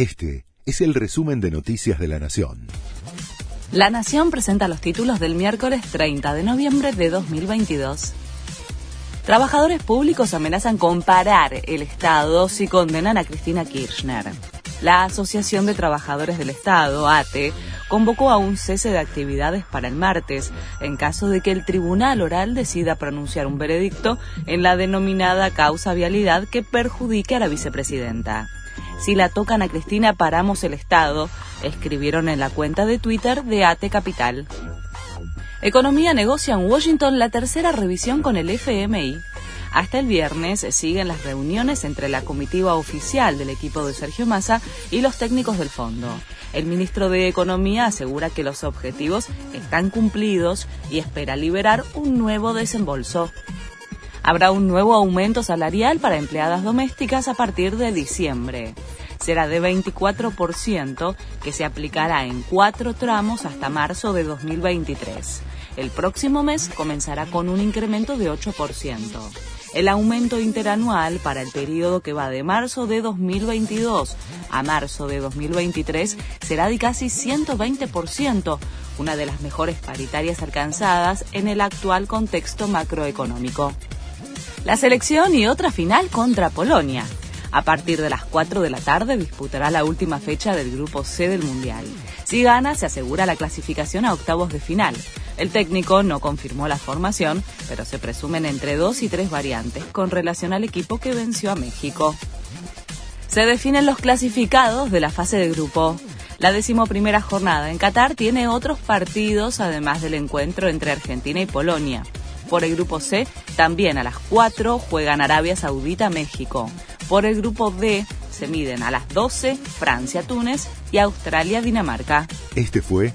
Este es el resumen de Noticias de la Nación. La Nación presenta los títulos del miércoles 30 de noviembre de 2022. Trabajadores públicos amenazan con parar el Estado si condenan a Cristina Kirchner. La Asociación de Trabajadores del Estado, ATE, convocó a un cese de actividades para el martes, en caso de que el Tribunal Oral decida pronunciar un veredicto en la denominada causa vialidad que perjudique a la vicepresidenta. Si la tocan a Cristina, paramos el Estado, escribieron en la cuenta de Twitter de ATE Capital. Economía negocia en Washington la tercera revisión con el FMI. Hasta el viernes siguen las reuniones entre la comitiva oficial del equipo de Sergio Massa y los técnicos del fondo. El ministro de Economía asegura que los objetivos están cumplidos y espera liberar un nuevo desembolso. Habrá un nuevo aumento salarial para empleadas domésticas a partir de diciembre. Será de 24% que se aplicará en cuatro tramos hasta marzo de 2023. El próximo mes comenzará con un incremento de 8%. El aumento interanual para el periodo que va de marzo de 2022 a marzo de 2023 será de casi 120%, una de las mejores paritarias alcanzadas en el actual contexto macroeconómico. La selección y otra final contra Polonia. A partir de las 4 de la tarde disputará la última fecha del grupo C del Mundial. Si gana, se asegura la clasificación a octavos de final. El técnico no confirmó la formación, pero se presumen entre dos y tres variantes con relación al equipo que venció a México. Se definen los clasificados de la fase de grupo. La decimoprimera jornada en Qatar tiene otros partidos además del encuentro entre Argentina y Polonia. Por el grupo C, también a las 4 juegan Arabia Saudita-México. Por el grupo D, se miden a las 12 Francia-Túnez y Australia-Dinamarca. Este fue